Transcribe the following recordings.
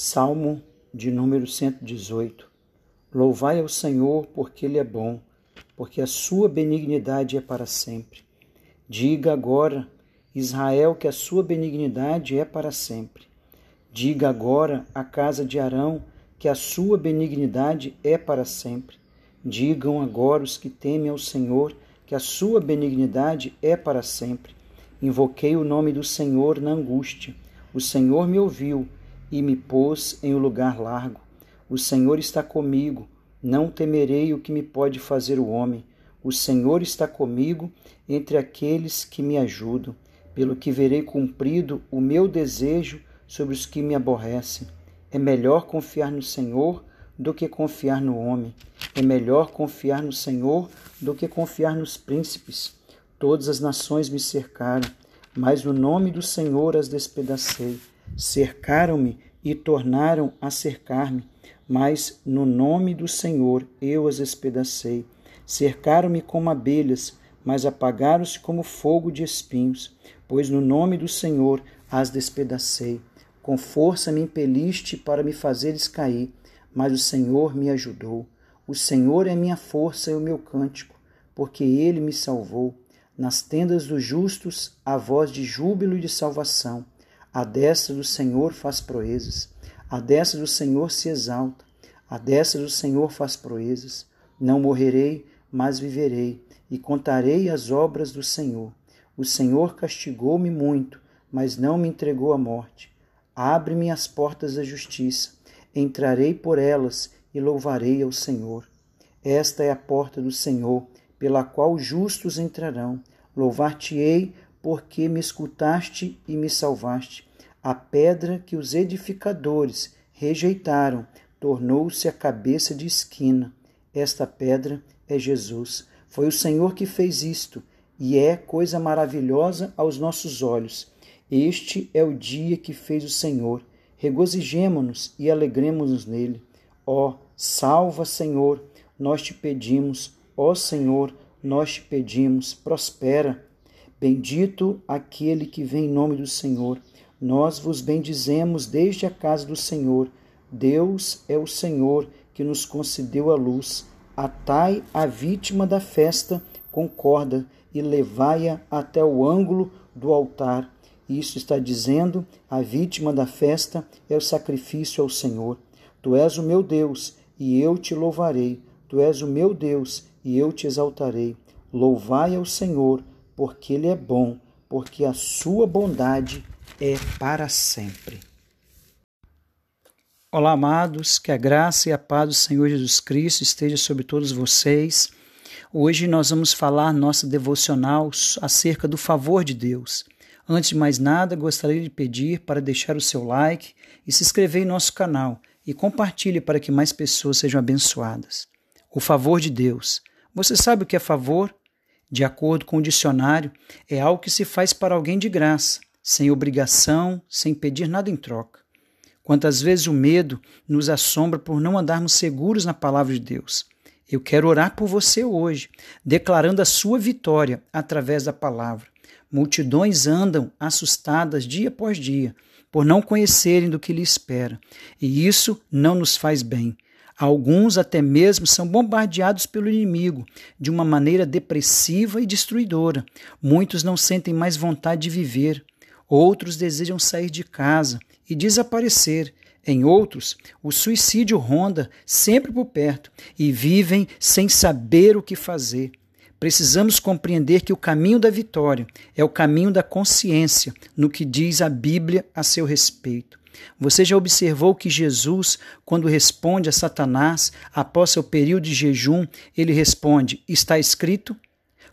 Salmo de número 118. Louvai ao Senhor, porque Ele é bom, porque a sua benignidade é para sempre. Diga agora, Israel, que a sua benignidade é para sempre. Diga agora à casa de Arão que a sua benignidade é para sempre. Digam agora os que temem ao Senhor que a sua benignidade é para sempre. Invoquei o nome do Senhor na angústia. O Senhor me ouviu e me pôs em um lugar largo. O Senhor está comigo, não temerei o que me pode fazer o homem. O Senhor está comigo entre aqueles que me ajudam, pelo que verei cumprido o meu desejo sobre os que me aborrecem. É melhor confiar no Senhor do que confiar no homem. É melhor confiar no Senhor do que confiar nos príncipes. Todas as nações me cercaram, mas no nome do Senhor as despedacei. Cercaram-me e tornaram a cercar-me, mas no nome do Senhor eu as espedacei. Cercaram-me como abelhas, mas apagaram-se como fogo de espinhos, pois no nome do Senhor as despedacei. Com força me impeliste para me fazeres cair, mas o Senhor me ajudou. O Senhor é minha força e o meu cântico, porque ele me salvou. Nas tendas dos justos há voz de júbilo e de salvação. A destra do Senhor faz proezas. A destra do Senhor se exalta. A destra do Senhor faz proezas. Não morrerei, mas viverei, e contarei as obras do Senhor. O Senhor castigou-me muito, mas não me entregou à morte. Abre-me as portas da justiça. Entrarei por elas e louvarei ao Senhor. Esta é a porta do Senhor, pela qual os justos entrarão. Louvar-te-ei porque me escutaste e me salvaste. A pedra que os edificadores rejeitaram tornou-se a cabeça de esquina. Esta pedra é Jesus. Foi o Senhor que fez isto, e é coisa maravilhosa aos nossos olhos. Este é o dia que fez o Senhor. Regozijemo-nos e alegremos-nos nele. Ó, salva, Senhor, nós te pedimos. Ó Senhor, nós te pedimos. Prospera Bendito aquele que vem em nome do Senhor. Nós vos bendizemos desde a casa do Senhor. Deus é o Senhor que nos concedeu a luz. Atai a vítima da festa com corda e levai-a até o ângulo do altar. Isso está dizendo: a vítima da festa é o sacrifício ao Senhor. Tu és o meu Deus e eu te louvarei. Tu és o meu Deus e eu te exaltarei. Louvai ao Senhor porque Ele é bom, porque a sua bondade é para sempre. Olá, amados, que a graça e a paz do Senhor Jesus Cristo esteja sobre todos vocês. Hoje nós vamos falar nossa devocional acerca do favor de Deus. Antes de mais nada, gostaria de pedir para deixar o seu like e se inscrever em nosso canal e compartilhe para que mais pessoas sejam abençoadas. O favor de Deus. Você sabe o que é favor? De acordo com o dicionário, é algo que se faz para alguém de graça, sem obrigação, sem pedir nada em troca. Quantas vezes o medo nos assombra por não andarmos seguros na palavra de Deus. Eu quero orar por você hoje, declarando a sua vitória através da palavra. Multidões andam assustadas dia após dia, por não conhecerem do que lhe espera, e isso não nos faz bem. Alguns até mesmo são bombardeados pelo inimigo de uma maneira depressiva e destruidora. Muitos não sentem mais vontade de viver. Outros desejam sair de casa e desaparecer. Em outros, o suicídio ronda sempre por perto e vivem sem saber o que fazer. Precisamos compreender que o caminho da vitória é o caminho da consciência no que diz a Bíblia a seu respeito. Você já observou que Jesus, quando responde a Satanás após seu período de jejum, ele responde: Está escrito?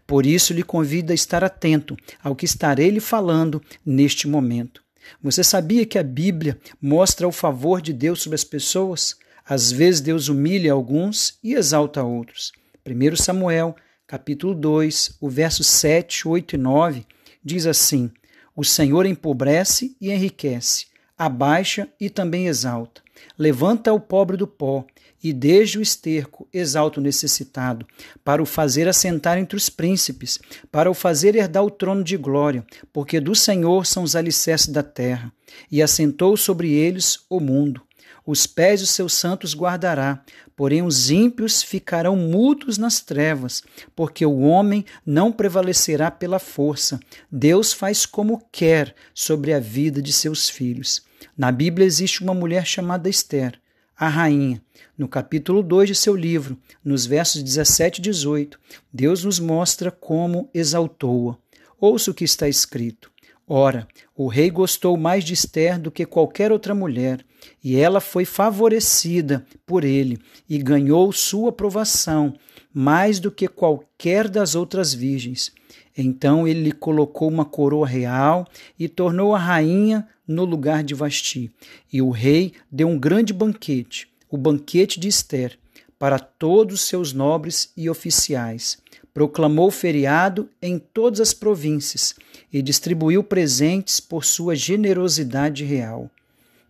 Por isso lhe convida a estar atento ao que estarei lhe falando neste momento. Você sabia que a Bíblia mostra o favor de Deus sobre as pessoas? Às vezes Deus humilha alguns e exalta outros. 1 Samuel, capítulo 2, o verso 7, 8 e 9, diz assim: O Senhor empobrece e enriquece, abaixa e também exalta. Levanta o pobre do pó e desde o esterco exalta o necessitado, para o fazer assentar entre os príncipes, para o fazer herdar o trono de glória, porque do Senhor são os alicerces da terra, e assentou sobre eles o mundo. Os pés dos seus santos guardará, porém os ímpios ficarão mudos nas trevas, porque o homem não prevalecerá pela força. Deus faz como quer sobre a vida de seus filhos. Na Bíblia existe uma mulher chamada Esther, a rainha. No capítulo 2 de seu livro, nos versos 17 e 18, Deus nos mostra como exaltou-a. Ouça o que está escrito. Ora, o rei gostou mais de Esther do que qualquer outra mulher, e ela foi favorecida por ele e ganhou sua aprovação mais do que qualquer das outras virgens. Então ele lhe colocou uma coroa real e tornou a rainha no lugar de Vasti. E o rei deu um grande banquete, o banquete de Esther, para todos os seus nobres e oficiais proclamou feriado em todas as províncias e distribuiu presentes por sua generosidade real.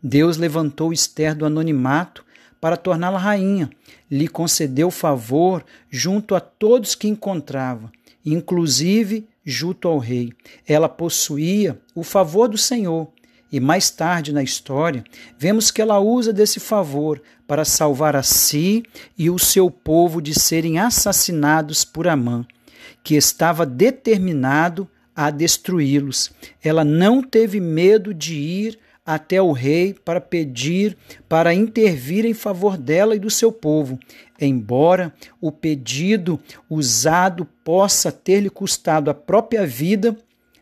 Deus levantou Esther do anonimato para torná-la rainha, lhe concedeu favor junto a todos que encontrava, inclusive junto ao rei. Ela possuía o favor do Senhor e mais tarde na história, vemos que ela usa desse favor para salvar a si e o seu povo de serem assassinados por Amã, que estava determinado a destruí-los. Ela não teve medo de ir até o rei para pedir para intervir em favor dela e do seu povo, embora o pedido usado possa ter lhe custado a própria vida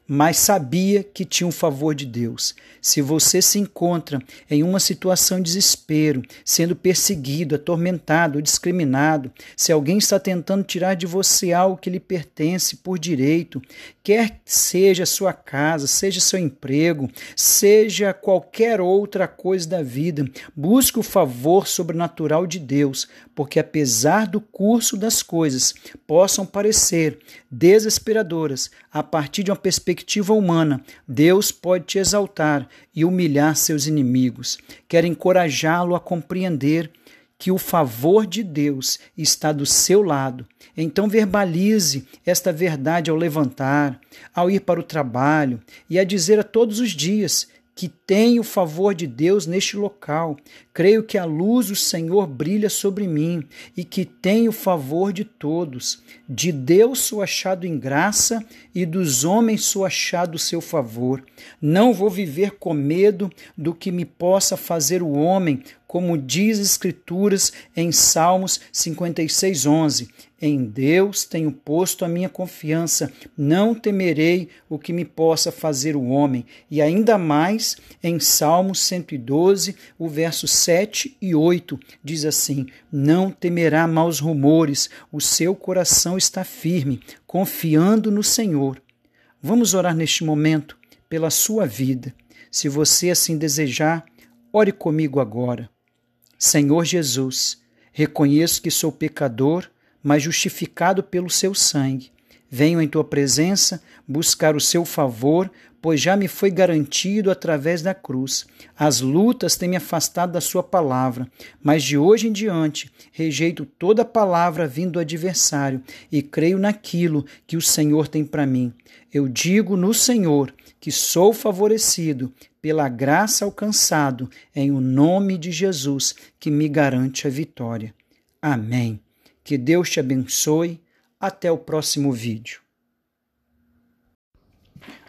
mas sabia que tinha um favor de Deus. Se você se encontra em uma situação de desespero, sendo perseguido, atormentado, discriminado, se alguém está tentando tirar de você algo que lhe pertence por direito, quer seja sua casa, seja seu emprego, seja qualquer outra coisa da vida, busque o favor sobrenatural de Deus, porque apesar do curso das coisas possam parecer desesperadoras a partir de uma perspectiva humana, Deus pode te exaltar e humilhar seus inimigos. Quer encorajá-lo a compreender que o favor de Deus está do seu lado. Então verbalize esta verdade ao levantar, ao ir para o trabalho e a dizer a todos os dias que tem o favor de Deus neste local. Creio que a luz do Senhor brilha sobre mim e que tem o favor de todos. De Deus sou achado em graça e dos homens sou achado seu favor. Não vou viver com medo do que me possa fazer o homem, como diz as Escrituras em Salmos 56, 11. Em Deus tenho posto a minha confiança, não temerei o que me possa fazer o homem. E ainda mais em Salmos 112, o verso 7 e 8, diz assim: Não temerá maus rumores, o seu coração está firme, confiando no Senhor. Vamos orar neste momento pela sua vida. Se você assim desejar, ore comigo agora. Senhor Jesus, reconheço que sou pecador mas justificado pelo seu sangue. Venho em tua presença buscar o seu favor, pois já me foi garantido através da cruz. As lutas têm me afastado da sua palavra, mas de hoje em diante rejeito toda palavra vindo do adversário e creio naquilo que o Senhor tem para mim. Eu digo no Senhor que sou favorecido pela graça alcançado em o nome de Jesus que me garante a vitória. Amém. Que Deus te abençoe. Até o próximo vídeo.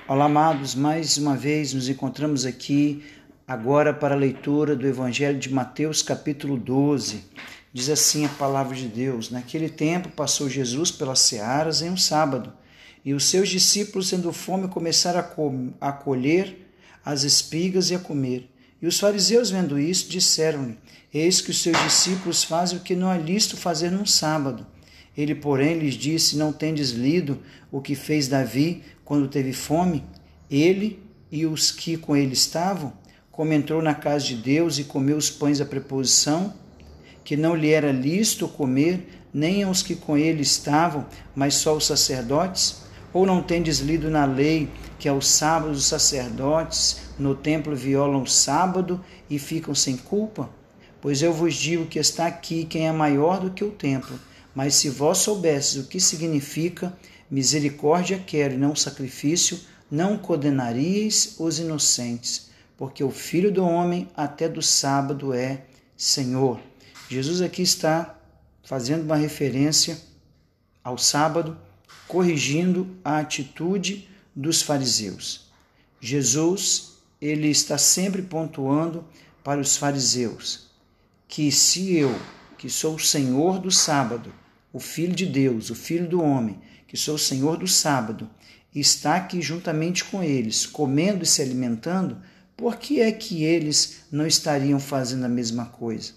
Olá, amados, mais uma vez nos encontramos aqui agora para a leitura do Evangelho de Mateus, capítulo 12. Diz assim a palavra de Deus: Naquele tempo passou Jesus pelas searas em um sábado, e os seus discípulos, tendo fome, começaram a, colher as espigas e a comer. E os fariseus, vendo isso, disseram-lhe: Eis que os seus discípulos fazem o que não é lícito fazer num sábado. Ele, porém, lhes disse: Não tendes lido o que fez Davi quando teve fome? Ele e os que com ele estavam? Como entrou na casa de Deus e comeu os pães da preposição, que não lhe era lícito comer, nem aos que com ele estavam, mas só os sacerdotes? Ou não tendes lido na lei que aos sábados os sacerdotes no templo violam o sábado e ficam sem culpa? Pois eu vos digo que está aqui quem é maior do que o templo. Mas se vós soubesses o que significa misericórdia quero e não sacrifício, não condenaríeis os inocentes, porque o Filho do Homem até do sábado é Senhor. Jesus aqui está fazendo uma referência ao sábado, corrigindo a atitude dos fariseus. Jesus, ele está sempre pontuando para os fariseus que se eu, que sou o Senhor do sábado, o Filho de Deus, o Filho do homem, que sou o Senhor do sábado, está aqui juntamente com eles, comendo e se alimentando, por que é que eles não estariam fazendo a mesma coisa?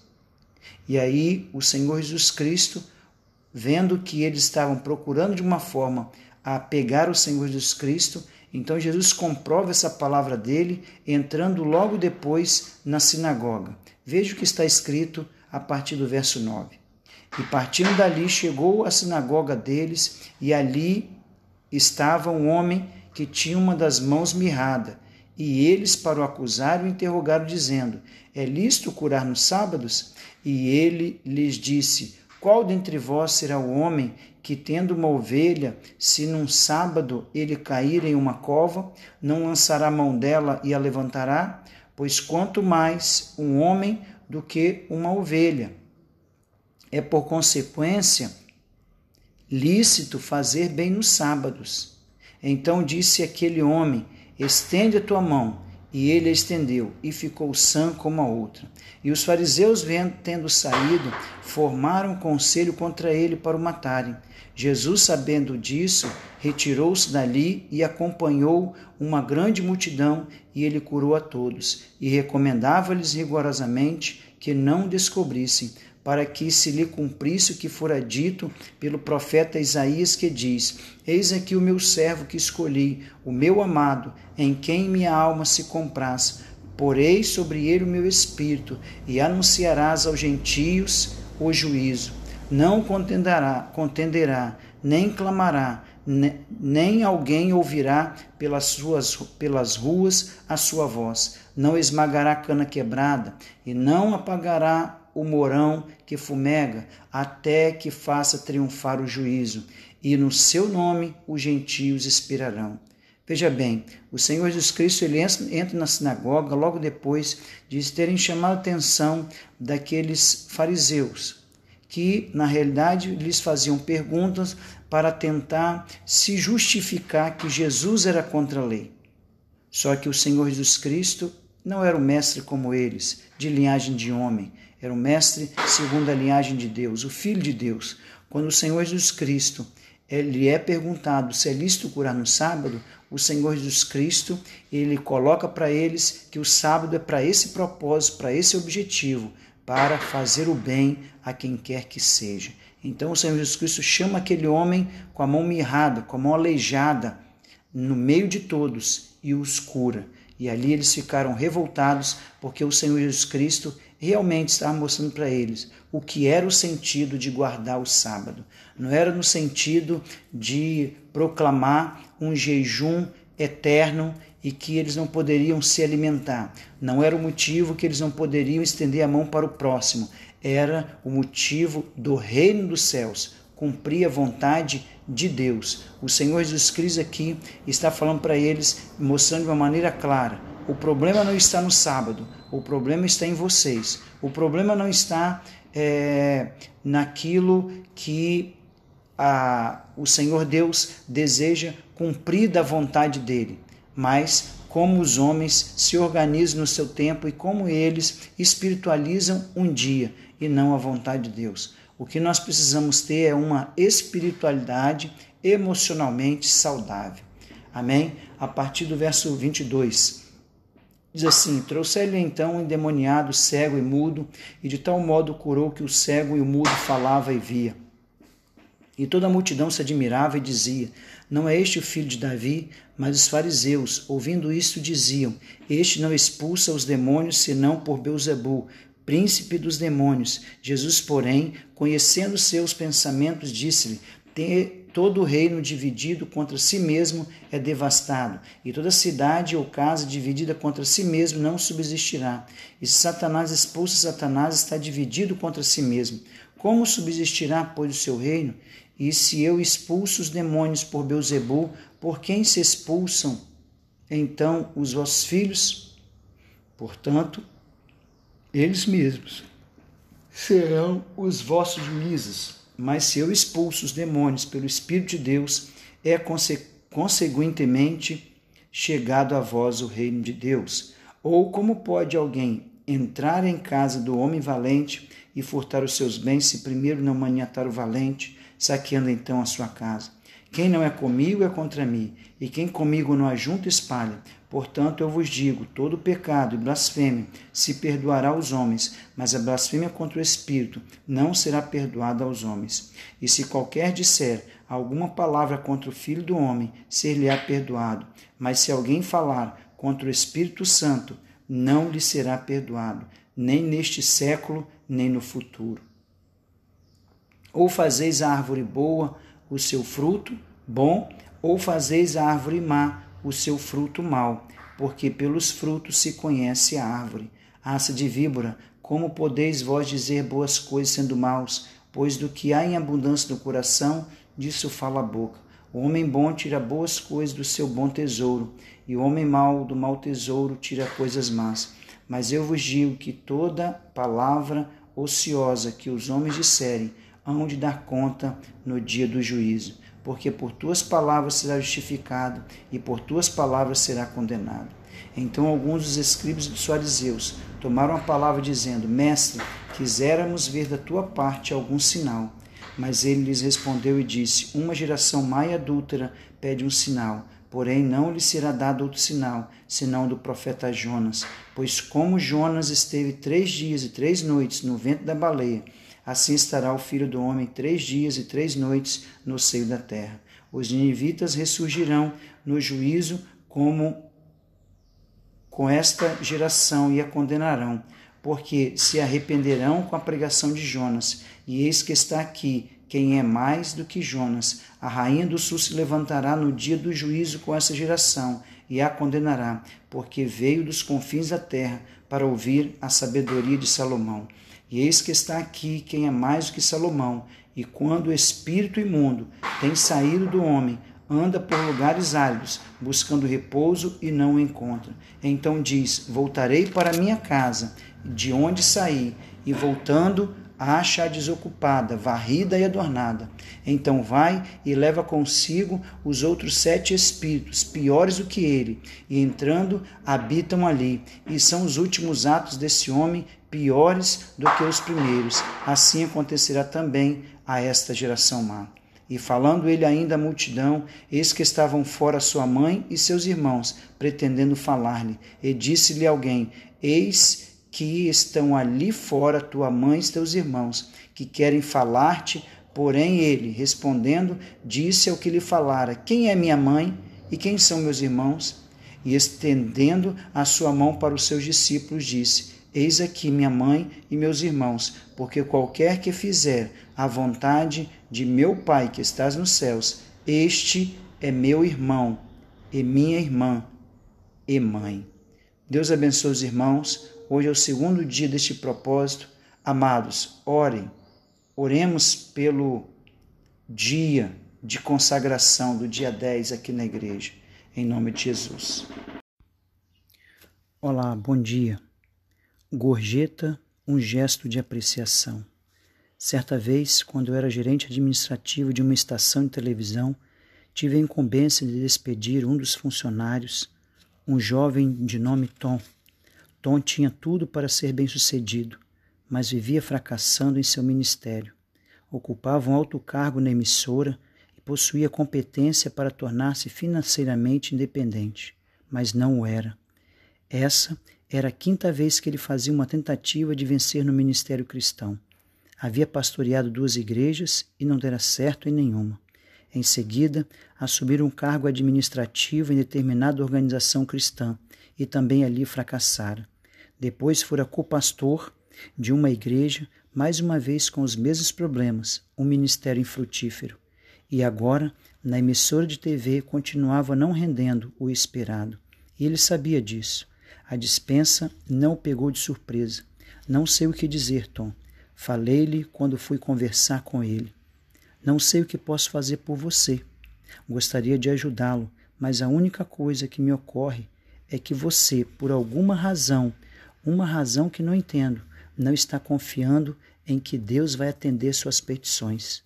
E aí o Senhor Jesus Cristo, vendo que eles estavam procurando de uma forma a pegar o Senhor Jesus Cristo, então Jesus comprova essa palavra dele entrando logo depois na sinagoga. Veja o que está escrito a partir do verso 9. E partindo dali chegou à sinagoga deles, e ali estava um homem que tinha uma das mãos mirrada. E eles, para o acusar, o interrogaram, dizendo: É lícito curar nos sábados? E ele lhes disse: Qual dentre vós será o homem que, tendo uma ovelha, se num sábado ele cair em uma cova, não lançará mão dela e a levantará? Pois quanto mais um homem do que uma ovelha. É por consequência lícito fazer bem nos sábados. Então disse aquele homem: Estende a tua mão. E ele a estendeu, e ficou sã como a outra. E os fariseus, tendo saído, formaram conselho contra ele para o matarem. Jesus, sabendo disso, retirou-se dali e acompanhou uma grande multidão, e ele curou a todos, e recomendava-lhes rigorosamente que não descobrissem para que se lhe cumprisse o que fora dito pelo profeta Isaías, que diz: Eis aqui o meu servo que escolhi, o meu amado, em quem minha alma se compraz. Porei sobre ele o meu espírito, e anunciarás aos gentios o juízo. Não contenderá, contenderá, nem clamará, nem alguém ouvirá pelas, suas, pelas ruas a sua voz. Não esmagará cana quebrada, e não apagará o morão que fumega, até que faça triunfar o juízo, e no seu nome os gentios expirarão. Veja bem, o Senhor Jesus Cristo ele entra na sinagoga logo depois de terem chamado a atenção daqueles fariseus, que na realidade lhes faziam perguntas para tentar se justificar que Jesus era contra a lei. Só que o Senhor Jesus Cristo não era um mestre como eles, de linhagem de homem, era um mestre segundo a linhagem de Deus, o Filho de Deus. Quando o Senhor Jesus Cristo ele é perguntado se é lícito curar no sábado, o Senhor Jesus Cristo ele coloca para eles que o sábado é para esse propósito, para esse objetivo, para fazer o bem a quem quer que seja. Então o Senhor Jesus Cristo chama aquele homem com a mão mirrada, com a mão aleijada, no meio de todos e os cura. E ali eles ficaram revoltados porque o Senhor Jesus Cristo realmente estava mostrando para eles o que era o sentido de guardar o sábado. Não era no sentido de proclamar um jejum eterno e que eles não poderiam se alimentar. Não era o motivo que eles não poderiam estender a mão para o próximo. Era o motivo do reino dos céus, cumprir a vontade de Deus. O Senhor Jesus Cristo aqui está falando para eles, mostrando de uma maneira clara: o problema não está no sábado, o problema está em vocês. O problema não está é, naquilo que a, o Senhor Deus deseja cumprir da vontade dele, mas como os homens se organizam no seu tempo e como eles espiritualizam um dia e não a vontade de Deus. O que nós precisamos ter é uma espiritualidade emocionalmente saudável. Amém? A partir do verso 22. Diz assim: Trouxe-lhe então um endemoniado, cego e mudo, e de tal modo curou que o cego e o mudo falava e via. E toda a multidão se admirava e dizia: Não é este o filho de Davi? Mas os fariseus, ouvindo isto, diziam: Este não expulsa os demônios senão por Beuzebu, príncipe dos demônios. Jesus, porém, conhecendo seus pensamentos, disse-lhe: todo reino dividido contra si mesmo é devastado, e toda cidade ou casa dividida contra si mesmo não subsistirá. E se Satanás expulsa Satanás, está dividido contra si mesmo. Como subsistirá, pois, o seu reino? E se eu expulso os demônios por Beuzebu, por quem se expulsam então os vossos filhos? Portanto, eles mesmos serão os vossos juízes. Mas se eu expulso os demônios pelo Espírito de Deus, é conse conseguintemente chegado a vós o reino de Deus. Ou como pode alguém entrar em casa do homem valente e furtar os seus bens se primeiro não maniatar o valente, saqueando então a sua casa? Quem não é comigo é contra mim, e quem comigo não ajunta espalha. Portanto, eu vos digo: todo pecado e blasfêmia se perdoará aos homens, mas a blasfêmia contra o Espírito não será perdoada aos homens. E se qualquer disser alguma palavra contra o Filho do Homem, ser-lhe-á perdoado. Mas se alguém falar contra o Espírito Santo, não lhe será perdoado, nem neste século, nem no futuro. Ou fazeis a árvore boa o seu fruto bom, ou fazeis a árvore má o seu fruto mau, porque pelos frutos se conhece a árvore. Raça de víbora, como podeis vós dizer boas coisas sendo maus? Pois do que há em abundância no coração, disso fala a boca. O homem bom tira boas coisas do seu bom tesouro, e o homem mau do mau tesouro tira coisas más. Mas eu vos digo que toda palavra ociosa que os homens disserem, hão de dar conta no dia do juízo porque por tuas palavras será justificado e por tuas palavras será condenado. Então alguns dos escribas e dos fariseus tomaram a palavra dizendo: Mestre, quiséramos ver da tua parte algum sinal. Mas ele lhes respondeu e disse: Uma geração má adúltera pede um sinal, porém não lhe será dado outro sinal, senão do profeta Jonas. Pois como Jonas esteve três dias e três noites no vento da baleia, Assim estará o filho do homem três dias e três noites no seio da terra. Os ninivitas ressurgirão no juízo como com esta geração e a condenarão, porque se arrependerão com a pregação de Jonas. E eis que está aqui quem é mais do que Jonas. A rainha do sul se levantará no dia do juízo com essa geração e a condenará, porque veio dos confins da terra para ouvir a sabedoria de Salomão. E eis que está aqui quem é mais do que Salomão, e quando o espírito imundo tem saído do homem, anda por lugares áridos, buscando repouso e não o encontra. Então diz: Voltarei para minha casa, de onde saí, e voltando, acha-a desocupada, varrida e adornada. Então vai e leva consigo os outros sete espíritos, piores do que ele, e entrando, habitam ali. E são os últimos atos desse homem piores do que os primeiros. Assim acontecerá também a esta geração má. E falando ele ainda à multidão, eis que estavam fora sua mãe e seus irmãos, pretendendo falar-lhe. E disse-lhe alguém: Eis que estão ali fora tua mãe e teus irmãos, que querem falar-te. Porém, ele, respondendo, disse ao que lhe falara: Quem é minha mãe e quem são meus irmãos? E estendendo a sua mão para os seus discípulos, disse: Eis aqui minha mãe e meus irmãos, porque qualquer que fizer a vontade de meu Pai que estás nos céus, este é meu irmão e minha irmã e mãe. Deus abençoe os irmãos Hoje é o segundo dia deste propósito. Amados, orem, oremos pelo dia de consagração do dia 10 aqui na igreja, em nome de Jesus. Olá, bom dia. Gorjeta, um gesto de apreciação. Certa vez, quando eu era gerente administrativo de uma estação de televisão, tive a incumbência de despedir um dos funcionários, um jovem de nome Tom. Tom tinha tudo para ser bem-sucedido, mas vivia fracassando em seu ministério. Ocupava um alto cargo na emissora e possuía competência para tornar-se financeiramente independente, mas não o era. Essa era a quinta vez que ele fazia uma tentativa de vencer no ministério cristão. Havia pastoreado duas igrejas e não dera certo em nenhuma. Em seguida, assumiu um cargo administrativo em determinada organização cristã e também ali fracassara. Depois fora co-pastor de uma igreja, mais uma vez com os mesmos problemas, um ministério infrutífero. E agora, na emissora de TV, continuava não rendendo o esperado. E ele sabia disso. A dispensa não o pegou de surpresa. Não sei o que dizer, Tom. Falei-lhe quando fui conversar com ele. Não sei o que posso fazer por você. Gostaria de ajudá-lo, mas a única coisa que me ocorre é que você, por alguma razão, uma razão que não entendo. Não está confiando em que Deus vai atender suas petições.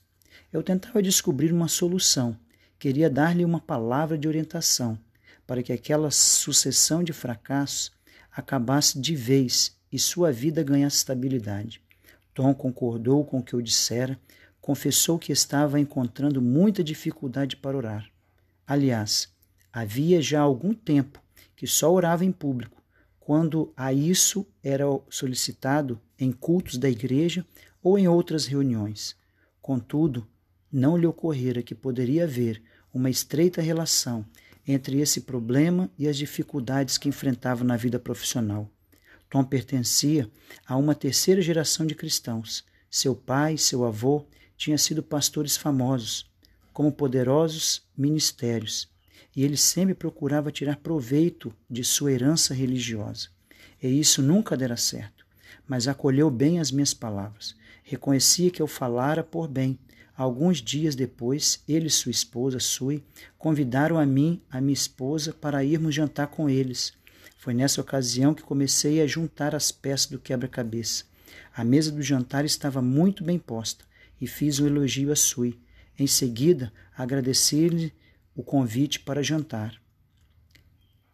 Eu tentava descobrir uma solução. Queria dar-lhe uma palavra de orientação para que aquela sucessão de fracassos acabasse de vez e sua vida ganhasse estabilidade. Tom concordou com o que eu dissera, confessou que estava encontrando muita dificuldade para orar. Aliás, havia já algum tempo que só orava em público, quando a isso era solicitado em cultos da igreja ou em outras reuniões. Contudo, não lhe ocorrera que poderia haver uma estreita relação entre esse problema e as dificuldades que enfrentava na vida profissional. Tom pertencia a uma terceira geração de cristãos. Seu pai seu avô tinham sido pastores famosos, como poderosos ministérios, e ele sempre procurava tirar proveito de sua herança religiosa. E isso nunca dera certo, mas acolheu bem as minhas palavras. Reconhecia que eu falara por bem, Alguns dias depois, ele e sua esposa, Sui, convidaram a mim, a minha esposa, para irmos jantar com eles. Foi nessa ocasião que comecei a juntar as peças do quebra-cabeça. A mesa do jantar estava muito bem posta e fiz um elogio a Sui. Em seguida, agradeci-lhe o convite para jantar.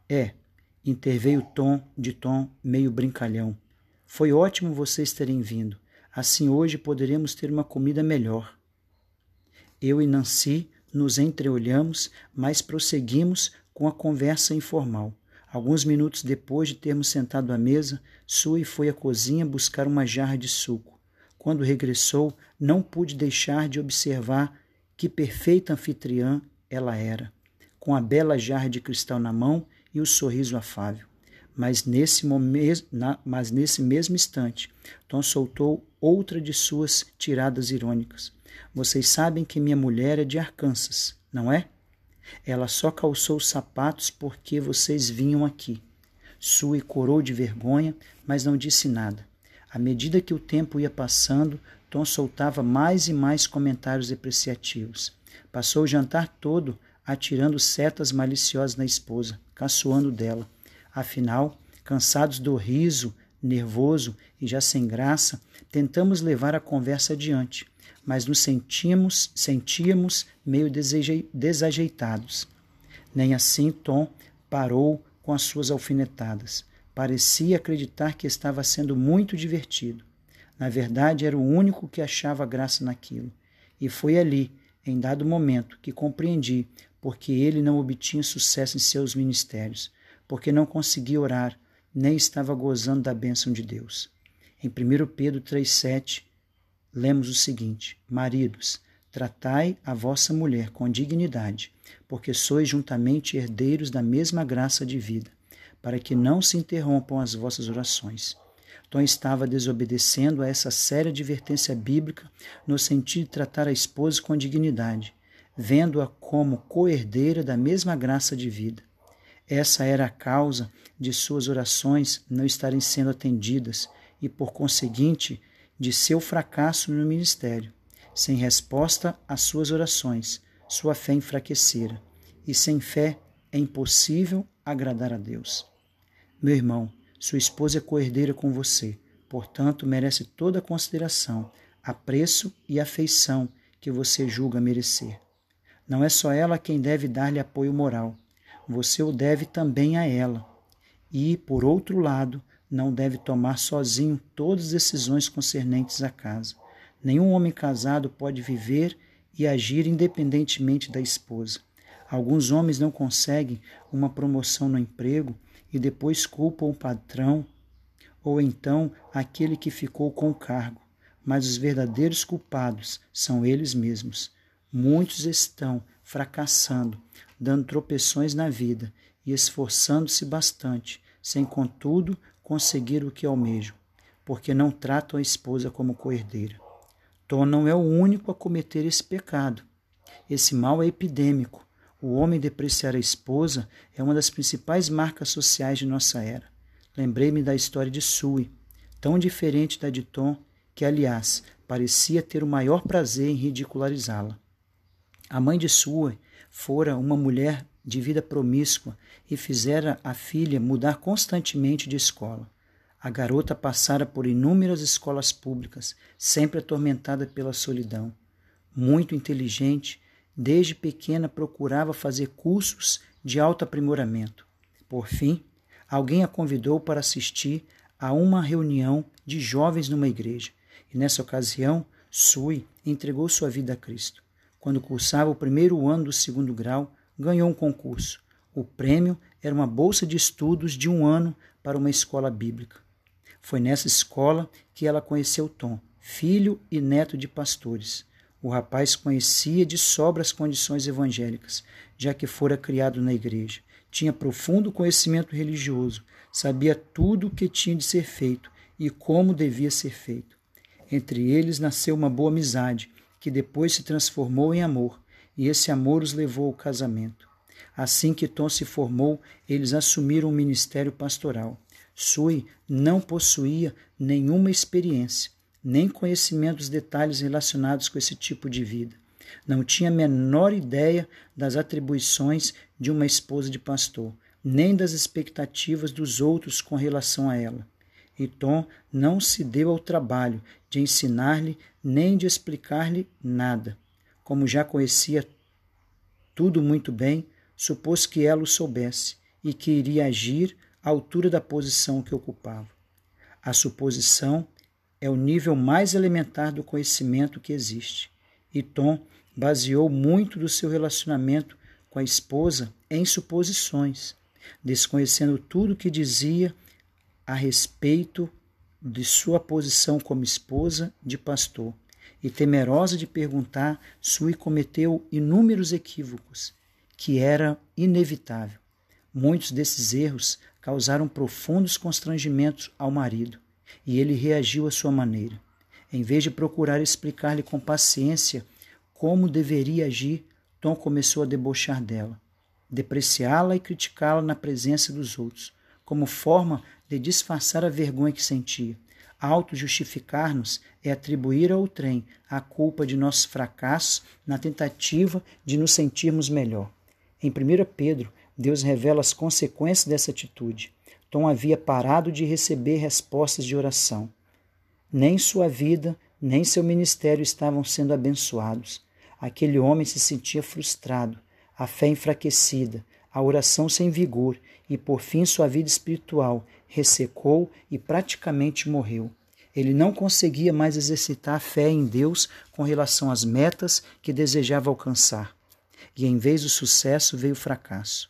É, interveio Tom, de tom meio brincalhão. Foi ótimo vocês terem vindo. Assim hoje poderemos ter uma comida melhor. Eu e Nancy nos entreolhamos, mas prosseguimos com a conversa informal. Alguns minutos depois de termos sentado à mesa, Sui foi à cozinha buscar uma jarra de suco. Quando regressou, não pude deixar de observar que perfeita anfitriã ela era, com a bela jarra de cristal na mão e o sorriso afável. Mas nesse, momento, mas nesse mesmo instante, Tom soltou outra de suas tiradas irônicas. Vocês sabem que minha mulher é de Arkansas, não é? Ela só calçou os sapatos porque vocês vinham aqui. Sue corou de vergonha, mas não disse nada. À medida que o tempo ia passando, Tom soltava mais e mais comentários depreciativos. Passou o jantar todo atirando setas maliciosas na esposa, caçoando dela. Afinal, cansados do riso, nervoso e já sem graça, tentamos levar a conversa adiante mas nos sentimos, sentíamos meio desajeitados. Nem assim Tom parou com as suas alfinetadas. Parecia acreditar que estava sendo muito divertido. Na verdade, era o único que achava graça naquilo. E foi ali, em dado momento, que compreendi porque ele não obtinha sucesso em seus ministérios, porque não conseguia orar, nem estava gozando da bênção de Deus. Em 1 Pedro 3,7, lemos o seguinte: Maridos, tratai a vossa mulher com dignidade, porque sois juntamente herdeiros da mesma graça de vida, para que não se interrompam as vossas orações. Tom estava desobedecendo a essa séria advertência bíblica no sentido de tratar a esposa com dignidade, vendo-a como co-herdeira da mesma graça de vida. Essa era a causa de suas orações não estarem sendo atendidas e, por conseguinte, de seu fracasso no ministério. Sem resposta às suas orações, sua fé enfraquecera, e sem fé é impossível agradar a Deus. Meu irmão, sua esposa é coerdeira com você, portanto merece toda a consideração, apreço e afeição que você julga merecer. Não é só ela quem deve dar-lhe apoio moral, você o deve também a ela. E, por outro lado, não deve tomar sozinho todas as decisões concernentes à casa. Nenhum homem casado pode viver e agir independentemente da esposa. Alguns homens não conseguem uma promoção no emprego e depois culpam o patrão ou então aquele que ficou com o cargo, mas os verdadeiros culpados são eles mesmos. Muitos estão fracassando, dando tropeções na vida e esforçando-se bastante, sem contudo conseguir o que almejam, porque não tratam a esposa como coerdeira. Tom não é o único a cometer esse pecado. Esse mal é epidêmico. O homem depreciar a esposa é uma das principais marcas sociais de nossa era. Lembrei-me da história de Sue, tão diferente da de Tom, que, aliás, parecia ter o maior prazer em ridicularizá-la. A mãe de Sue fora uma mulher de vida promíscua e fizera a filha mudar constantemente de escola. A garota passara por inúmeras escolas públicas, sempre atormentada pela solidão. Muito inteligente, desde pequena procurava fazer cursos de alto aprimoramento. Por fim, alguém a convidou para assistir a uma reunião de jovens numa igreja, e nessa ocasião, Sui entregou sua vida a Cristo. Quando cursava o primeiro ano do segundo grau, ganhou um concurso. O prêmio era uma bolsa de estudos de um ano para uma escola bíblica. Foi nessa escola que ela conheceu Tom, filho e neto de pastores. O rapaz conhecia de sobra as condições evangélicas, já que fora criado na igreja. Tinha profundo conhecimento religioso, sabia tudo o que tinha de ser feito e como devia ser feito. Entre eles nasceu uma boa amizade, que depois se transformou em amor, e esse amor os levou ao casamento. Assim que Tom se formou, eles assumiram o ministério pastoral. Sui não possuía nenhuma experiência, nem conhecimento dos detalhes relacionados com esse tipo de vida. Não tinha a menor ideia das atribuições de uma esposa de pastor, nem das expectativas dos outros com relação a ela. E Tom não se deu ao trabalho de ensinar-lhe nem de explicar-lhe nada. Como já conhecia tudo muito bem, supôs que ela o soubesse e que iria agir à altura da posição que ocupava. A suposição é o nível mais elementar do conhecimento que existe, e Tom baseou muito do seu relacionamento com a esposa em suposições, desconhecendo tudo o que dizia a respeito de sua posição como esposa de pastor. E temerosa de perguntar, Sui cometeu inúmeros equívocos, que era inevitável. Muitos desses erros causaram profundos constrangimentos ao marido, e ele reagiu à sua maneira. Em vez de procurar explicar-lhe com paciência como deveria agir, Tom começou a debochar dela, depreciá-la e criticá-la na presença dos outros, como forma de disfarçar a vergonha que sentia. Auto-justificar-nos é atribuir ao trem a culpa de nossos fracassos na tentativa de nos sentirmos melhor. Em 1 Pedro, Deus revela as consequências dessa atitude. Tom havia parado de receber respostas de oração. Nem sua vida, nem seu ministério estavam sendo abençoados. Aquele homem se sentia frustrado, a fé enfraquecida, a oração sem vigor e, por fim, sua vida espiritual ressecou e praticamente morreu. Ele não conseguia mais exercitar a fé em Deus com relação às metas que desejava alcançar. E em vez do sucesso veio o fracasso.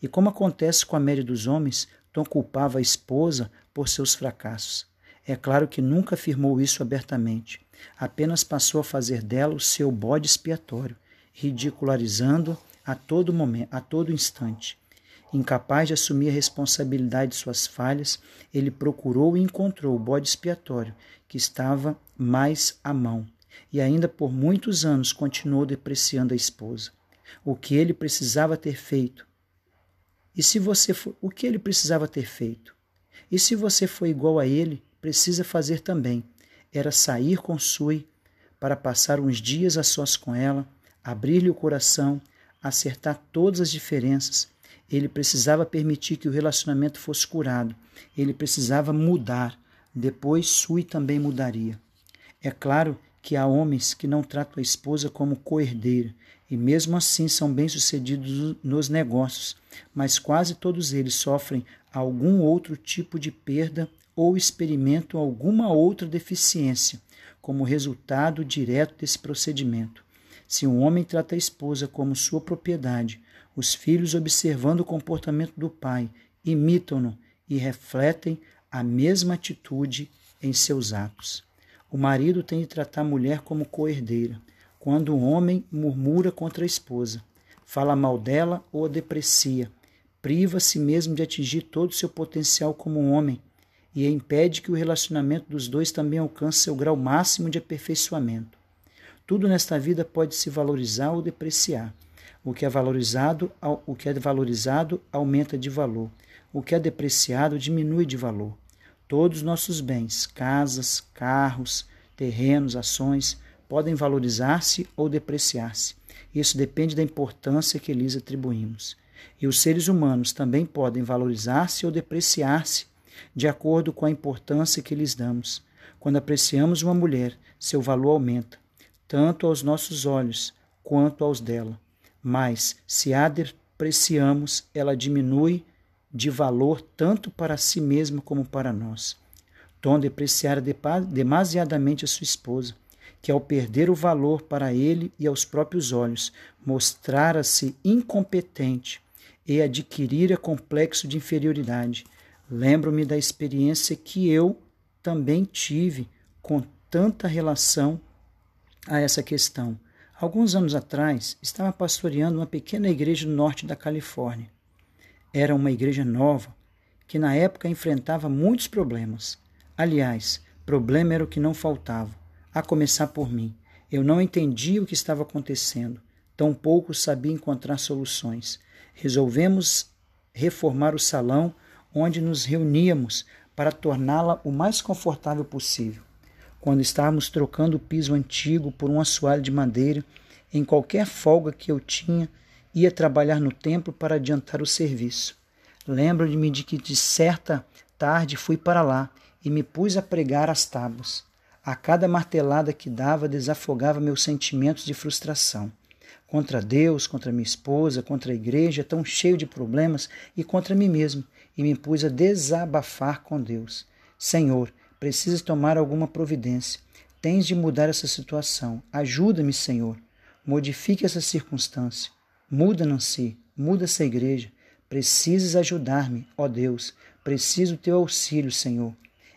E como acontece com a média dos homens, Tom culpava a esposa por seus fracassos. É claro que nunca afirmou isso abertamente, apenas passou a fazer dela o seu bode expiatório, ridicularizando a todo momento, a todo instante. Incapaz de assumir a responsabilidade de suas falhas, ele procurou e encontrou o bode expiatório que estava mais à mão, e ainda por muitos anos continuou depreciando a esposa. O que ele precisava ter feito e se você for, o que ele precisava ter feito? E se você for igual a ele, precisa fazer também. Era sair com Sui para passar uns dias a sós com ela, abrir-lhe o coração, acertar todas as diferenças. Ele precisava permitir que o relacionamento fosse curado. Ele precisava mudar. Depois Sui também mudaria. É claro que há homens que não tratam a esposa como coerdeira e mesmo assim são bem-sucedidos nos negócios, mas quase todos eles sofrem algum outro tipo de perda ou experimentam alguma outra deficiência como resultado direto desse procedimento. Se um homem trata a esposa como sua propriedade, os filhos, observando o comportamento do pai, imitam-no e refletem a mesma atitude em seus atos. O marido tem de tratar a mulher como coerdeira quando um homem murmura contra a esposa, fala mal dela ou a deprecia, priva a si mesmo de atingir todo o seu potencial como homem e impede que o relacionamento dos dois também alcance seu grau máximo de aperfeiçoamento. Tudo nesta vida pode se valorizar ou depreciar. O que é valorizado, o que é valorizado aumenta de valor. O que é depreciado diminui de valor. Todos nossos bens, casas, carros, terrenos, ações, podem valorizar-se ou depreciar-se. Isso depende da importância que lhes atribuímos. E os seres humanos também podem valorizar-se ou depreciar-se de acordo com a importância que lhes damos. Quando apreciamos uma mulher, seu valor aumenta, tanto aos nossos olhos quanto aos dela. Mas, se a depreciamos, ela diminui de valor tanto para si mesma como para nós. Tom depreciara demasiadamente a sua esposa, que ao perder o valor para ele e aos próprios olhos, mostrara-se incompetente e adquirira complexo de inferioridade. Lembro-me da experiência que eu também tive com tanta relação a essa questão. Alguns anos atrás, estava pastoreando uma pequena igreja no norte da Califórnia. Era uma igreja nova, que na época enfrentava muitos problemas. Aliás, problema era o que não faltava, a começar por mim. Eu não entendia o que estava acontecendo, tampouco sabia encontrar soluções. Resolvemos reformar o salão onde nos reuníamos para torná-la o mais confortável possível. Quando estávamos trocando o piso antigo por um assoalho de madeira, em qualquer folga que eu tinha, ia trabalhar no templo para adiantar o serviço. Lembro-me de que de certa tarde fui para lá e me pus a pregar as tábuas. A cada martelada que dava desafogava meus sentimentos de frustração. Contra Deus, contra minha esposa, contra a igreja, tão cheio de problemas, e contra mim mesmo, e me pus a desabafar com Deus. Senhor, precisas tomar alguma providência. Tens de mudar essa situação. Ajuda-me, Senhor. Modifique essa circunstância. Muda, Nancy. Muda essa igreja. Precisas ajudar-me, ó Deus. Preciso teu auxílio, Senhor.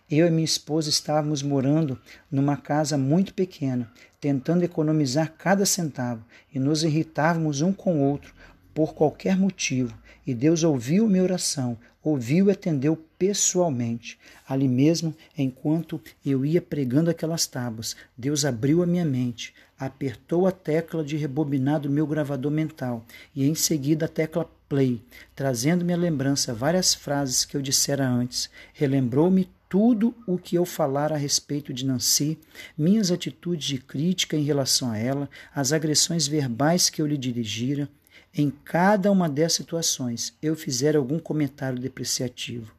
Eu e minha esposa estávamos morando numa casa muito pequena, tentando economizar cada centavo, e nos irritávamos um com o outro por qualquer motivo. E Deus ouviu minha oração, ouviu e atendeu pessoalmente. Ali mesmo, enquanto eu ia pregando aquelas tábuas, Deus abriu a minha mente, apertou a tecla de rebobinar do meu gravador mental e em seguida a tecla play, trazendo-me à lembrança várias frases que eu dissera antes. Relembrou-me tudo o que eu falar a respeito de Nancy, minhas atitudes de crítica em relação a ela, as agressões verbais que eu lhe dirigira, em cada uma dessas situações eu fizera algum comentário depreciativo.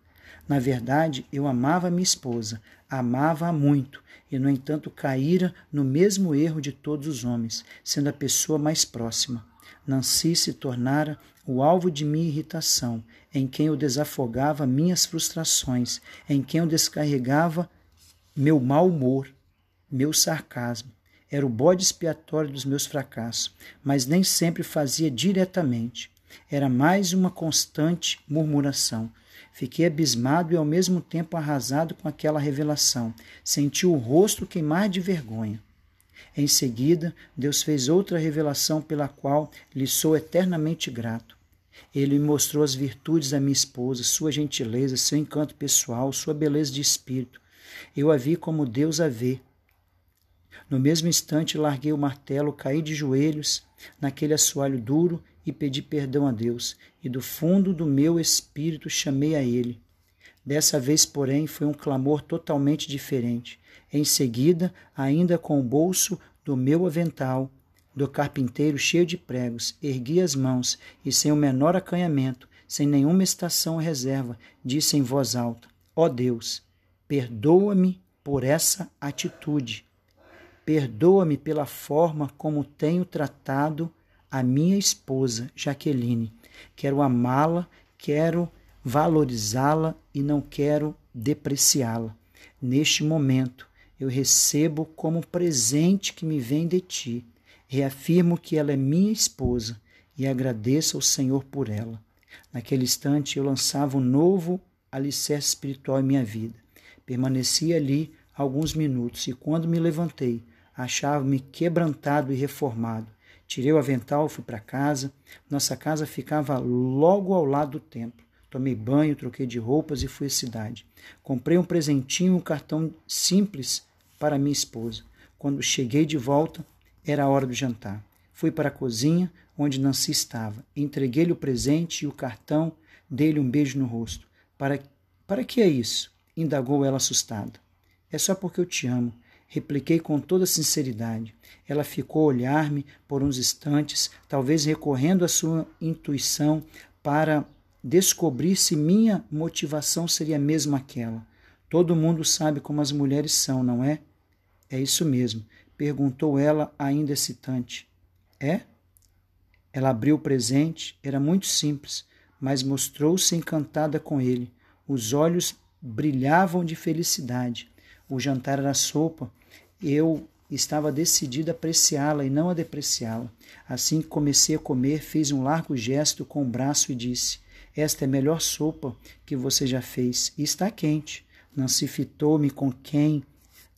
Na verdade, eu amava minha esposa, amava-a muito, e no entanto caíra no mesmo erro de todos os homens, sendo a pessoa mais próxima. Nancy se tornara o alvo de minha irritação, em quem eu desafogava minhas frustrações, em quem eu descarregava meu mau humor, meu sarcasmo. Era o bode expiatório dos meus fracassos, mas nem sempre fazia diretamente. Era mais uma constante murmuração. Fiquei abismado e ao mesmo tempo arrasado com aquela revelação. Senti o rosto queimar de vergonha. Em seguida, Deus fez outra revelação pela qual lhe sou eternamente grato. Ele me mostrou as virtudes da minha esposa, sua gentileza, seu encanto pessoal, sua beleza de espírito. Eu a vi como Deus a vê. No mesmo instante, larguei o martelo, caí de joelhos naquele assoalho duro e pedi perdão a Deus, e do fundo do meu espírito chamei a Ele. Dessa vez, porém, foi um clamor totalmente diferente. Em seguida, ainda com o bolso do meu avental, do carpinteiro cheio de pregos, ergui as mãos e, sem o menor acanhamento, sem nenhuma estação ou reserva, disse em voz alta: Ó oh Deus, perdoa-me por essa atitude. Perdoa-me pela forma como tenho tratado a minha esposa, Jaqueline. Quero amá-la, quero valorizá-la e não quero depreciá-la. Neste momento, eu recebo como presente que me vem de ti Reafirmo que ela é minha esposa e agradeço ao Senhor por ela. Naquele instante eu lançava um novo alicerce espiritual em minha vida. Permaneci ali alguns minutos e quando me levantei, achava-me quebrantado e reformado. Tirei o avental, fui para casa. Nossa casa ficava logo ao lado do templo. Tomei banho, troquei de roupas e fui à cidade. Comprei um presentinho, um cartão simples para minha esposa. Quando cheguei de volta, era a hora do jantar. Fui para a cozinha, onde Nancy estava. Entreguei-lhe o presente e o cartão, dei-lhe um beijo no rosto. Para, para que é isso? indagou ela assustada. É só porque eu te amo. Repliquei com toda sinceridade. Ela ficou a olhar-me por uns instantes, talvez recorrendo à sua intuição para descobrir se minha motivação seria mesmo aquela. Todo mundo sabe como as mulheres são, não é? É isso mesmo, perguntou ela, ainda excitante. É? Ela abriu o presente, era muito simples, mas mostrou-se encantada com ele. Os olhos brilhavam de felicidade. O jantar era sopa. Eu estava decidida a apreciá-la e não a depreciá-la. Assim que comecei a comer, fiz um largo gesto com o braço e disse: Esta é a melhor sopa que você já fez e está quente. Nancy fitou-me com quem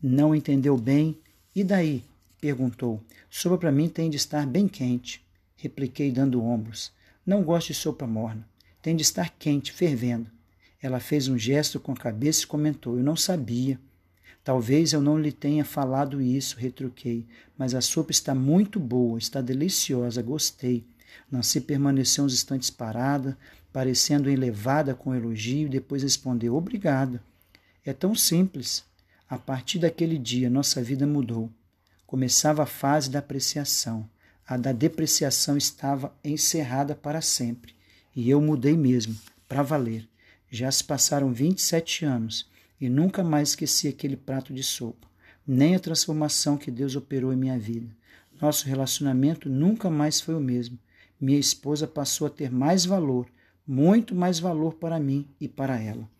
não entendeu bem. E daí? perguntou. Sopa para mim tem de estar bem quente. Repliquei, dando ombros. Não gosto de sopa morna. Tem de estar quente, fervendo. Ela fez um gesto com a cabeça e comentou: Eu não sabia. Talvez eu não lhe tenha falado isso, retruquei, mas a sopa está muito boa, está deliciosa, gostei. Nancy permaneceu uns instantes parada, parecendo elevada com elogio, e depois respondeu: Obrigada. É tão simples. A partir daquele dia, nossa vida mudou. Começava a fase da apreciação. A da depreciação estava encerrada para sempre. E eu mudei mesmo, para valer. Já se passaram 27 anos e nunca mais esqueci aquele prato de sopa, nem a transformação que Deus operou em minha vida. Nosso relacionamento nunca mais foi o mesmo. Minha esposa passou a ter mais valor, muito mais valor para mim e para ela.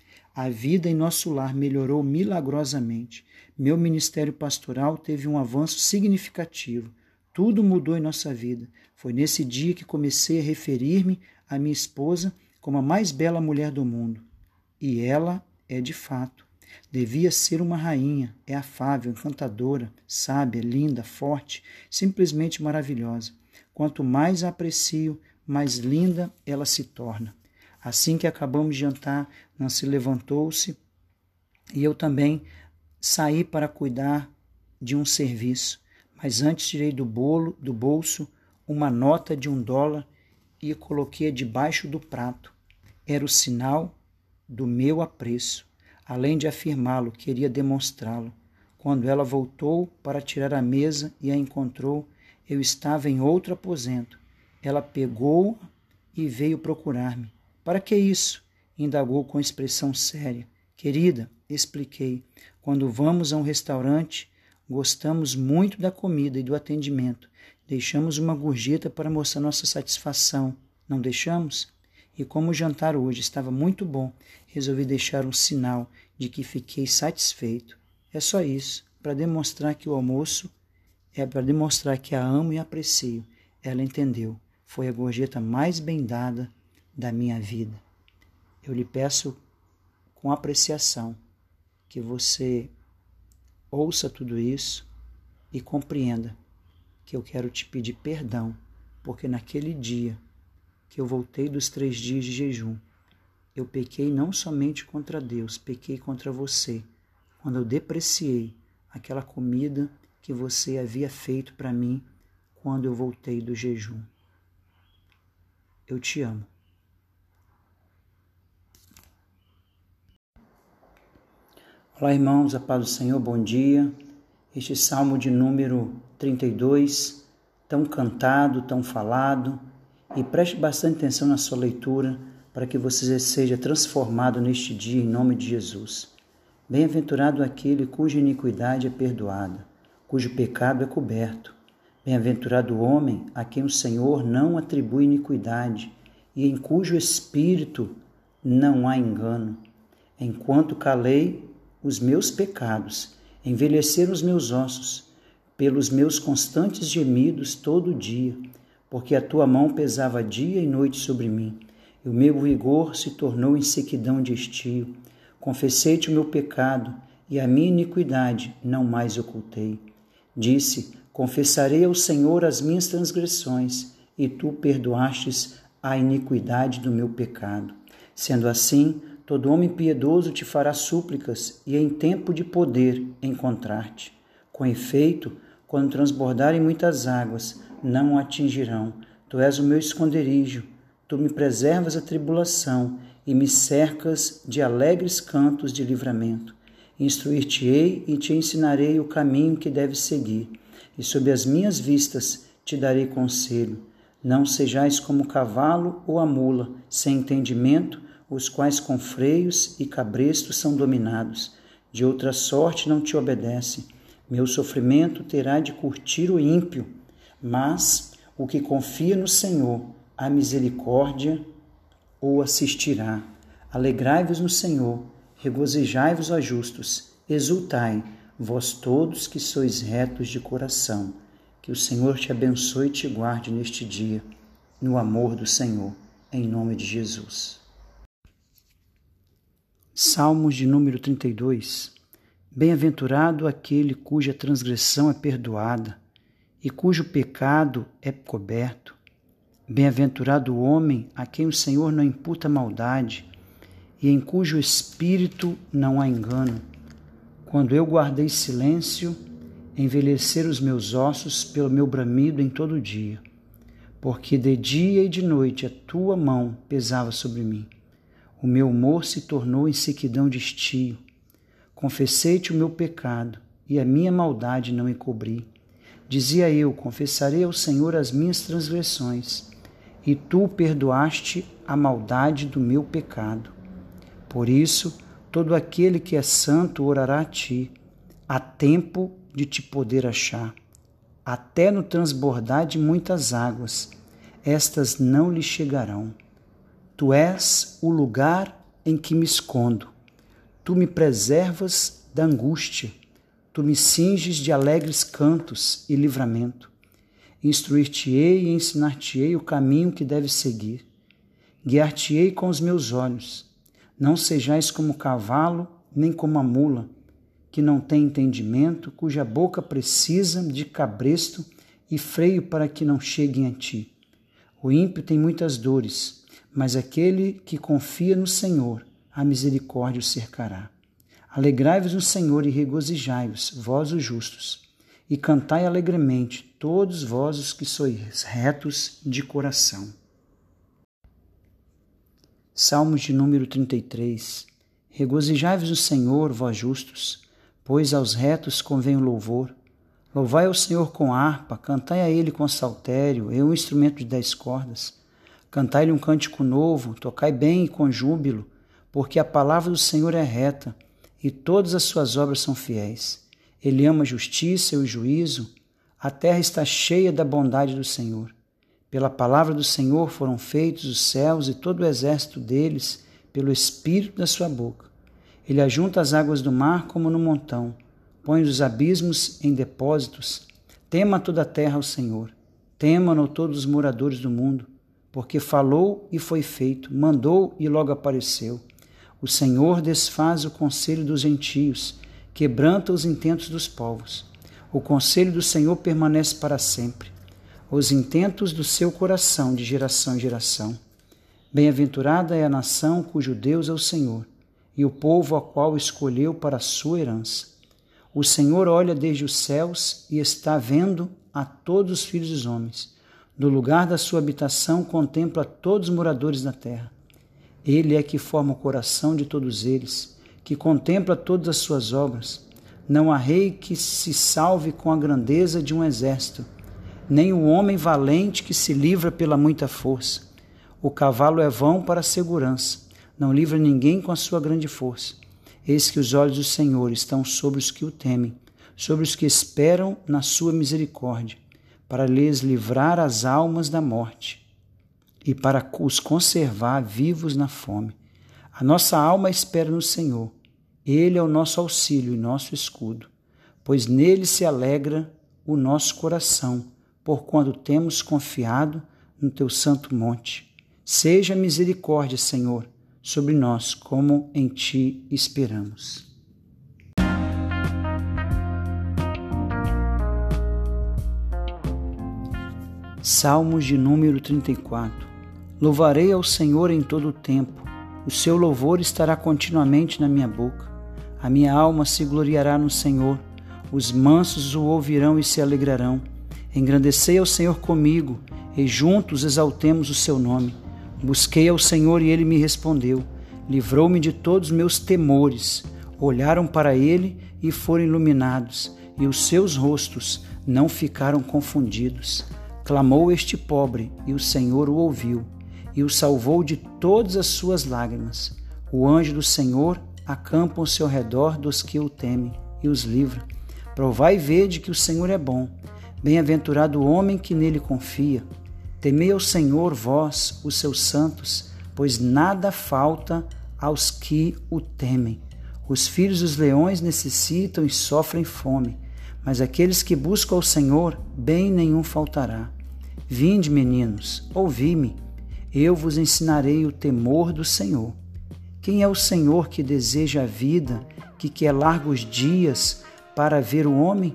A vida em nosso lar melhorou milagrosamente. Meu ministério pastoral teve um avanço significativo. Tudo mudou em nossa vida. Foi nesse dia que comecei a referir-me à minha esposa como a mais bela mulher do mundo. E ela é de fato. Devia ser uma rainha, é afável, encantadora, sábia, linda, forte, simplesmente maravilhosa. Quanto mais a aprecio, mais linda ela se torna. Assim que acabamos de jantar, Nancy levantou-se e eu também saí para cuidar de um serviço. Mas antes tirei do bolo, do bolso, uma nota de um dólar e coloquei debaixo do prato. Era o sinal do meu apreço. Além de afirmá-lo, queria demonstrá-lo. Quando ela voltou para tirar a mesa e a encontrou, eu estava em outro aposento. Ela pegou e veio procurar-me. Para que isso? Indagou com expressão séria. Querida, expliquei, quando vamos a um restaurante, gostamos muito da comida e do atendimento. Deixamos uma gorjeta para mostrar nossa satisfação. Não deixamos? E como o jantar hoje estava muito bom, resolvi deixar um sinal de que fiquei satisfeito. É só isso, para demonstrar que o almoço é para demonstrar que a amo e aprecio. Ela entendeu. Foi a gorjeta mais bem dada da minha vida. Eu lhe peço com apreciação que você ouça tudo isso e compreenda que eu quero te pedir perdão, porque naquele dia que eu voltei dos três dias de jejum, eu pequei não somente contra Deus, pequei contra você, quando eu depreciei aquela comida que você havia feito para mim quando eu voltei do jejum. Eu te amo. Olá, irmãos, a paz do Senhor, bom dia. Este salmo de número 32, tão cantado, tão falado, e preste bastante atenção na sua leitura para que você seja transformado neste dia em nome de Jesus. Bem-aventurado aquele cuja iniquidade é perdoada, cujo pecado é coberto. Bem-aventurado o homem a quem o Senhor não atribui iniquidade e em cujo espírito não há engano. Enquanto calei os meus pecados, envelheceram os meus ossos, pelos meus constantes gemidos todo dia porque a tua mão pesava dia e noite sobre mim, e o meu vigor se tornou em sequidão de estio. Confessei-te o meu pecado, e a minha iniquidade não mais ocultei. Disse: Confessarei ao Senhor as minhas transgressões, e tu perdoastes a iniquidade do meu pecado. Sendo assim, todo homem piedoso te fará súplicas, e em tempo de poder encontrar-te. Com efeito, quando transbordarem muitas águas, não atingirão. Tu és o meu esconderijo, tu me preservas a tribulação e me cercas de alegres cantos de livramento. Instruir-te-ei e te ensinarei o caminho que deves seguir, e sob as minhas vistas te darei conselho. Não sejais como o cavalo ou a mula, sem entendimento, os quais com freios e cabrestos são dominados. De outra sorte não te obedece. Meu sofrimento terá de curtir o ímpio, mas o que confia no Senhor, a misericórdia o assistirá. Alegrai-vos no Senhor, regozijai-vos, ó justos, exultai, vós todos que sois retos de coração. Que o Senhor te abençoe e te guarde neste dia, no amor do Senhor, em nome de Jesus. Salmos de número 32 Bem-aventurado aquele cuja transgressão é perdoada e cujo pecado é coberto. Bem-aventurado o homem a quem o Senhor não imputa maldade e em cujo espírito não há engano. Quando eu guardei silêncio, envelhecer os meus ossos pelo meu bramido em todo dia, porque de dia e de noite a tua mão pesava sobre mim. O meu humor se tornou em sequidão de estio. Confessei-te o meu pecado, e a minha maldade não encobri. Dizia eu: Confessarei ao Senhor as minhas transgressões, e tu perdoaste a maldade do meu pecado. Por isso, todo aquele que é santo orará a ti. Há tempo de te poder achar, até no transbordar de muitas águas, estas não lhe chegarão. Tu és o lugar em que me escondo. Tu me preservas da angústia. Tu me cinges de alegres cantos e livramento. Instruir-te-ei e ensinar-te-ei o caminho que deves seguir. Guiar-te-ei com os meus olhos. Não sejais como o cavalo, nem como a mula, que não tem entendimento, cuja boca precisa de cabresto e freio para que não cheguem a ti. O ímpio tem muitas dores, mas aquele que confia no Senhor, a misericórdia o cercará. Alegrai-vos no Senhor e regozijai-vos, vós os justos, e cantai alegremente, todos vós os que sois retos de coração. Salmos de número 33 Regozijai-vos no Senhor, vós justos, pois aos retos convém o louvor. Louvai ao Senhor com harpa, cantai a Ele com saltério e um instrumento de dez cordas Cantai-lhe um cântico novo, tocai bem e com júbilo, porque a palavra do Senhor é reta e todas as suas obras são fiéis. Ele ama a justiça e o juízo, a terra está cheia da bondade do Senhor. Pela palavra do Senhor foram feitos os céus e todo o exército deles, pelo Espírito da sua boca. Ele ajunta as águas do mar como no montão, põe os abismos em depósitos. Tema toda a terra ao Senhor, temam-no todos os moradores do mundo porque falou e foi feito, mandou e logo apareceu. O Senhor desfaz o conselho dos gentios, quebranta os intentos dos povos. O conselho do Senhor permanece para sempre, os intentos do seu coração de geração em geração. Bem-aventurada é a nação cujo Deus é o Senhor, e o povo a qual escolheu para a sua herança. O Senhor olha desde os céus e está vendo a todos os filhos dos homens do lugar da sua habitação contempla todos os moradores da terra. Ele é que forma o coração de todos eles, que contempla todas as suas obras. Não há rei que se salve com a grandeza de um exército, nem o homem valente que se livra pela muita força. O cavalo é vão para a segurança, não livra ninguém com a sua grande força. Eis que os olhos do Senhor estão sobre os que o temem, sobre os que esperam na sua misericórdia para lhes livrar as almas da morte e para os conservar vivos na fome. A nossa alma espera no Senhor. Ele é o nosso auxílio e nosso escudo, pois nele se alegra o nosso coração, porquanto temos confiado no teu santo monte. Seja misericórdia, Senhor, sobre nós, como em ti esperamos. Salmos de número 34 Louvarei ao Senhor em todo o tempo, o seu louvor estará continuamente na minha boca. A minha alma se gloriará no Senhor, os mansos o ouvirão e se alegrarão. Engrandecei ao Senhor comigo, e juntos exaltemos o seu nome. Busquei ao Senhor e ele me respondeu, livrou-me de todos os meus temores. Olharam para ele e foram iluminados, e os seus rostos não ficaram confundidos. Clamou este pobre, e o Senhor o ouviu, e o salvou de todas as suas lágrimas. O anjo do Senhor acampa ao seu redor dos que o temem e os livra. Provai e vede que o Senhor é bom. Bem-aventurado o homem que nele confia. Temei ao Senhor, vós, os seus santos, pois nada falta aos que o temem. Os filhos dos leões necessitam e sofrem fome mas aqueles que buscam ao Senhor, bem nenhum faltará. Vinde, meninos, ouvi-me, eu vos ensinarei o temor do Senhor. Quem é o Senhor que deseja a vida, que quer largos dias para ver o homem?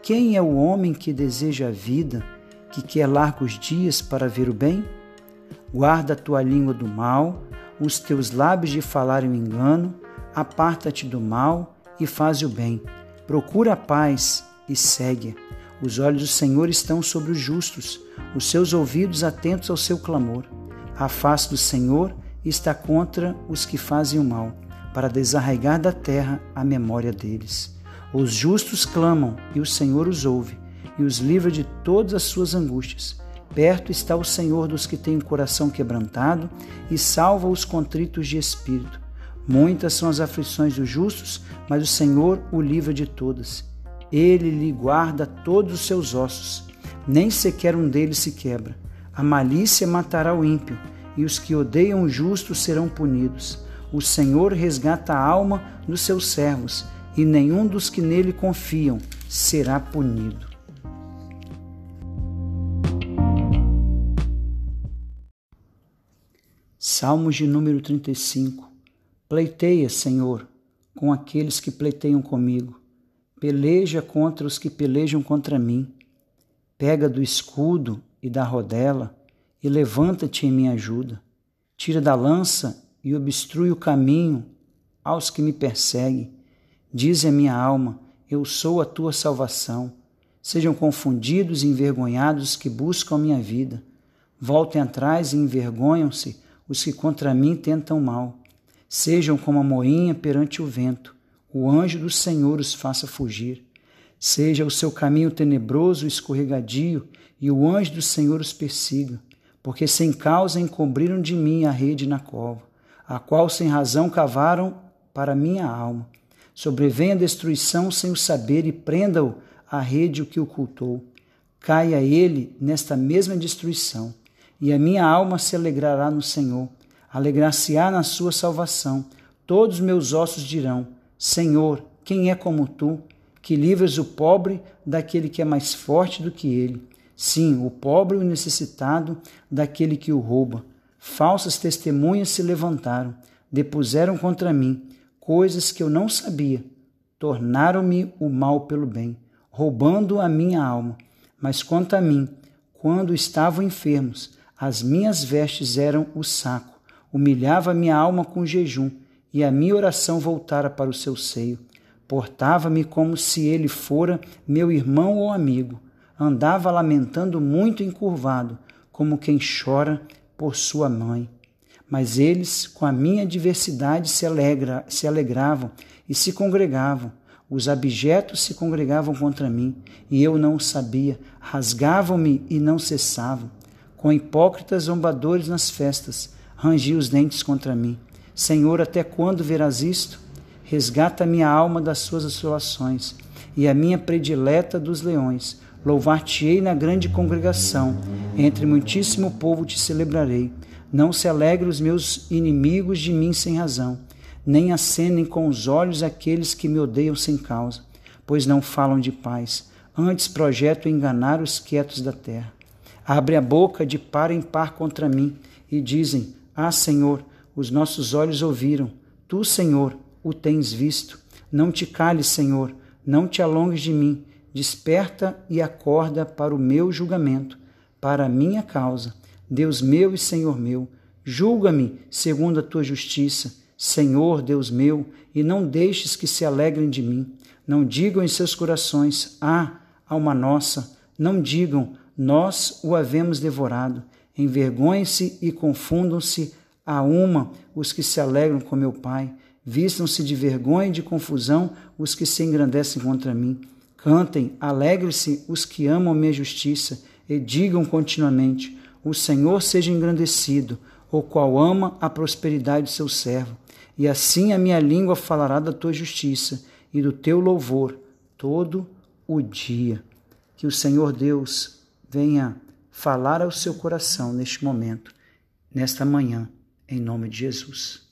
Quem é o homem que deseja a vida, que quer largos dias para ver o bem? Guarda a tua língua do mal, os teus lábios de falar o engano, aparta-te do mal e faz o bem Procura a paz e segue. Os olhos do Senhor estão sobre os justos, os seus ouvidos atentos ao seu clamor. A face do Senhor está contra os que fazem o mal, para desarraigar da terra a memória deles. Os justos clamam e o Senhor os ouve e os livra de todas as suas angústias. Perto está o Senhor dos que têm o coração quebrantado e salva os contritos de espírito. Muitas são as aflições dos justos, mas o Senhor o livra de todas. Ele lhe guarda todos os seus ossos, nem sequer um deles se quebra. A malícia matará o ímpio, e os que odeiam o justo serão punidos. O Senhor resgata a alma dos seus servos, e nenhum dos que nele confiam será punido. Salmos de número 35 Pleiteia, Senhor, com aqueles que pleiteiam comigo. Peleja contra os que pelejam contra mim. Pega do escudo e da rodela e levanta-te em minha ajuda. Tira da lança e obstrui o caminho aos que me perseguem. Diz a minha alma: Eu sou a tua salvação. Sejam confundidos e envergonhados os que buscam minha vida. Voltem atrás e envergonham-se os que contra mim tentam mal. Sejam como a moinha perante o vento, o anjo do Senhor os faça fugir. Seja o seu caminho tenebroso e escorregadio, e o anjo do Senhor os persiga, porque sem causa encobriram de mim a rede na cova, a qual sem razão cavaram para minha alma. Sobrevenha a destruição sem o saber e prenda-o a rede o que ocultou. Caia ele nesta mesma destruição, e a minha alma se alegrará no Senhor alegrar-se-á na sua salvação. Todos os meus ossos dirão: Senhor, quem é como tu, que livras o pobre daquele que é mais forte do que ele? Sim, o pobre e o necessitado daquele que o rouba. Falsas testemunhas se levantaram, depuseram contra mim coisas que eu não sabia. Tornaram-me o mal pelo bem, roubando a minha alma. Mas quanto a mim, quando estavam enfermos, as minhas vestes eram o saco humilhava minha alma com jejum, e a minha oração voltara para o seu seio. Portava-me como se ele fora meu irmão ou amigo. Andava lamentando muito encurvado, como quem chora por sua mãe. Mas eles, com a minha adversidade, se, alegra, se alegravam e se congregavam. Os abjetos se congregavam contra mim, e eu não o sabia. Rasgavam-me e não cessavam. Com hipócritas zombadores nas festas, rangi os dentes contra mim. Senhor, até quando verás isto? Resgata minha alma das suas assolações e a minha predileta dos leões. Louvar-te-ei na grande congregação, entre muitíssimo povo te celebrarei. Não se alegre os meus inimigos de mim sem razão, nem acenem com os olhos aqueles que me odeiam sem causa, pois não falam de paz, antes projeto enganar os quietos da terra. Abre a boca de par em par contra mim e dizem: ah, Senhor, os nossos olhos ouviram, tu, Senhor, o tens visto. Não te cales, Senhor, não te alongues de mim. Desperta e acorda para o meu julgamento, para a minha causa. Deus meu e Senhor meu, julga-me segundo a tua justiça. Senhor, Deus meu, e não deixes que se alegrem de mim. Não digam em seus corações: Ah, alma nossa. Não digam: Nós o havemos devorado. Envergonhem-se e confundam-se a uma os que se alegram com meu Pai. Vistam-se de vergonha e de confusão os que se engrandecem contra mim. Cantem, alegrem-se os que amam minha justiça. e digam continuamente: O Senhor seja engrandecido, o qual ama a prosperidade do seu servo. E assim a minha língua falará da tua justiça e do teu louvor todo o dia. Que o Senhor Deus venha falar ao seu coração neste momento, nesta manhã, em nome de Jesus.